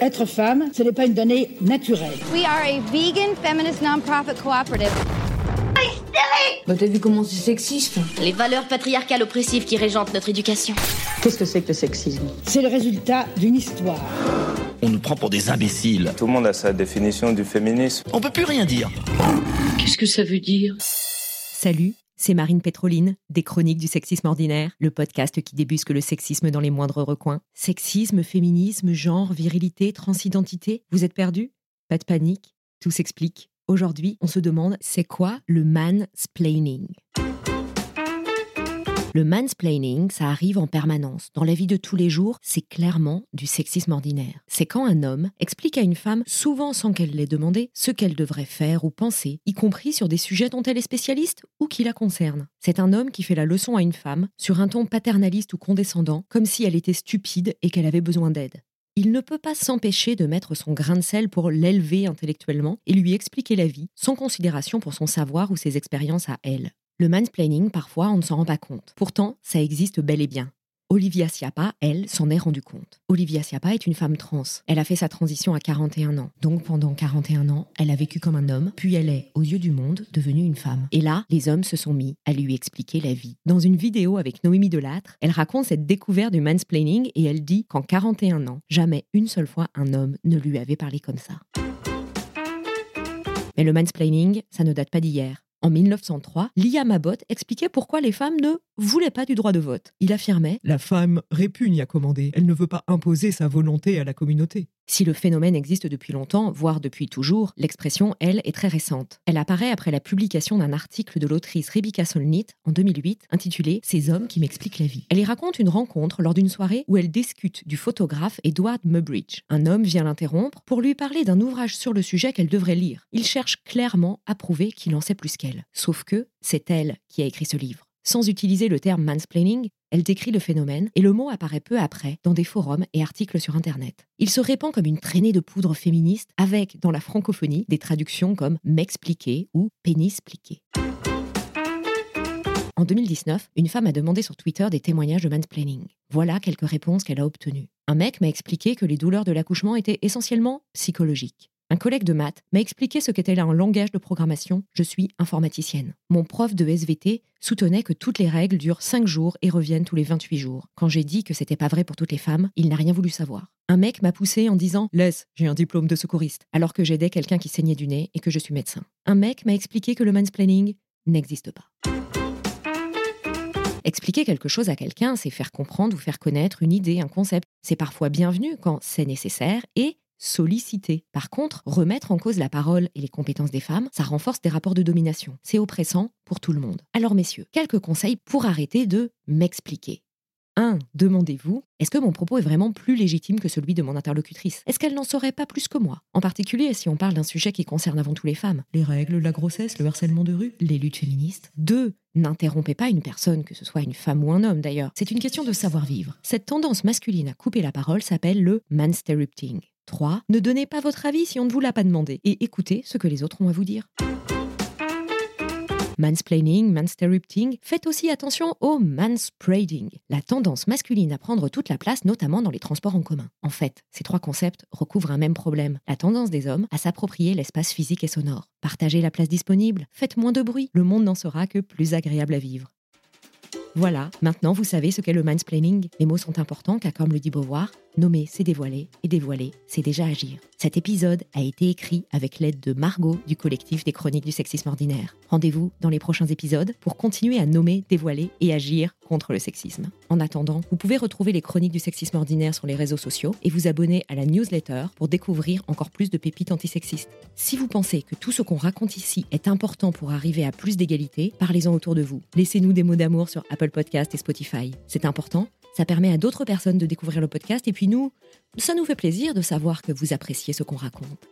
Être femme, ce n'est pas une donnée naturelle. We are a vegan feminist nonprofit cooperative. Bah t'as vu comment c'est sexiste Les valeurs patriarcales oppressives qui régentent notre éducation. Qu'est-ce que c'est que le sexisme? C'est le résultat d'une histoire. On nous prend pour des imbéciles. Tout le monde a sa définition du féminisme. On peut plus rien dire. Qu'est-ce que ça veut dire? Salut, c'est Marine Pétroline, des Chroniques du sexisme ordinaire, le podcast qui débusque le sexisme dans les moindres recoins. Sexisme, féminisme, genre, virilité, transidentité, vous êtes perdus? Pas de panique, tout s'explique. Aujourd'hui, on se demande c'est quoi le mansplaining? Le mansplaining, ça arrive en permanence. Dans la vie de tous les jours, c'est clairement du sexisme ordinaire. C'est quand un homme explique à une femme, souvent sans qu'elle l'ait demandé, ce qu'elle devrait faire ou penser, y compris sur des sujets dont elle est spécialiste ou qui la concernent. C'est un homme qui fait la leçon à une femme sur un ton paternaliste ou condescendant, comme si elle était stupide et qu'elle avait besoin d'aide il ne peut pas s'empêcher de mettre son grain de sel pour l'élever intellectuellement et lui expliquer la vie, sans considération pour son savoir ou ses expériences à elle. Le mansplaining, parfois, on ne s'en rend pas compte. Pourtant, ça existe bel et bien. Olivia Siapa, elle, s'en est rendue compte. Olivia Siapa est une femme trans. Elle a fait sa transition à 41 ans. Donc pendant 41 ans, elle a vécu comme un homme, puis elle est, aux yeux du monde, devenue une femme. Et là, les hommes se sont mis à lui expliquer la vie. Dans une vidéo avec Noémie Delattre, elle raconte cette découverte du mansplaining et elle dit qu'en 41 ans, jamais une seule fois un homme ne lui avait parlé comme ça. Mais le mansplaining, ça ne date pas d'hier. En 1903, Liam Abbott expliquait pourquoi les femmes ne voulaient pas du droit de vote. Il affirmait La femme répugne à commander, elle ne veut pas imposer sa volonté à la communauté. Si le phénomène existe depuis longtemps, voire depuis toujours, l'expression, elle, est très récente. Elle apparaît après la publication d'un article de l'autrice Rebecca Solnit en 2008 intitulé Ces hommes qui m'expliquent la vie. Elle y raconte une rencontre lors d'une soirée où elle discute du photographe Edward Mubridge. Un homme vient l'interrompre pour lui parler d'un ouvrage sur le sujet qu'elle devrait lire. Il cherche clairement à prouver qu'il en sait plus qu'elle. Sauf que c'est elle qui a écrit ce livre. Sans utiliser le terme mansplaining, elle décrit le phénomène et le mot apparaît peu après dans des forums et articles sur Internet. Il se répand comme une traînée de poudre féministe avec, dans la francophonie, des traductions comme m'expliquer ou pénispliquer. En 2019, une femme a demandé sur Twitter des témoignages de mansplaining. Voilà quelques réponses qu'elle a obtenues. Un mec m'a expliqué que les douleurs de l'accouchement étaient essentiellement psychologiques. Un collègue de maths m'a expliqué ce qu'était là un langage de programmation. Je suis informaticienne. Mon prof de SVT soutenait que toutes les règles durent 5 jours et reviennent tous les 28 jours. Quand j'ai dit que c'était pas vrai pour toutes les femmes, il n'a rien voulu savoir. Un mec m'a poussé en disant Laisse, j'ai un diplôme de secouriste, alors que j'aidais quelqu'un qui saignait du nez et que je suis médecin. Un mec m'a expliqué que le mansplaining n'existe pas. Expliquer quelque chose à quelqu'un, c'est faire comprendre ou faire connaître une idée, un concept. C'est parfois bienvenu quand c'est nécessaire et solliciter. Par contre, remettre en cause la parole et les compétences des femmes, ça renforce des rapports de domination. C'est oppressant pour tout le monde. Alors messieurs, quelques conseils pour arrêter de m'expliquer. 1. Demandez-vous, est-ce que mon propos est vraiment plus légitime que celui de mon interlocutrice? Est-ce qu'elle n'en saurait pas plus que moi? En particulier si on parle d'un sujet qui concerne avant tout les femmes. Les règles, la grossesse, le harcèlement de rue, les luttes féministes. 2. N'interrompez pas une personne, que ce soit une femme ou un homme d'ailleurs. C'est une question de savoir-vivre. Cette tendance masculine à couper la parole s'appelle le mansterrupting. 3. Ne donnez pas votre avis si on ne vous l'a pas demandé et écoutez ce que les autres ont à vous dire. Mansplaining, mansterrupting, faites aussi attention au manspreading, la tendance masculine à prendre toute la place, notamment dans les transports en commun. En fait, ces trois concepts recouvrent un même problème, la tendance des hommes à s'approprier l'espace physique et sonore. Partagez la place disponible, faites moins de bruit, le monde n'en sera que plus agréable à vivre. Voilà, maintenant vous savez ce qu'est le mansplaining. Les mots sont importants car comme le dit Beauvoir, nommer c'est dévoiler et dévoiler c'est déjà agir. Cet épisode a été écrit avec l'aide de Margot du collectif des chroniques du sexisme ordinaire. Rendez-vous dans les prochains épisodes pour continuer à nommer, dévoiler et agir contre le sexisme. En attendant, vous pouvez retrouver les chroniques du sexisme ordinaire sur les réseaux sociaux et vous abonner à la newsletter pour découvrir encore plus de pépites antisexistes. Si vous pensez que tout ce qu'on raconte ici est important pour arriver à plus d'égalité, parlez-en autour de vous. Laissez-nous des mots d'amour sur Apple Podcast et Spotify. C'est important Ça permet à d'autres personnes de découvrir le podcast et puis nous, ça nous fait plaisir de savoir que vous appréciez ce qu'on raconte.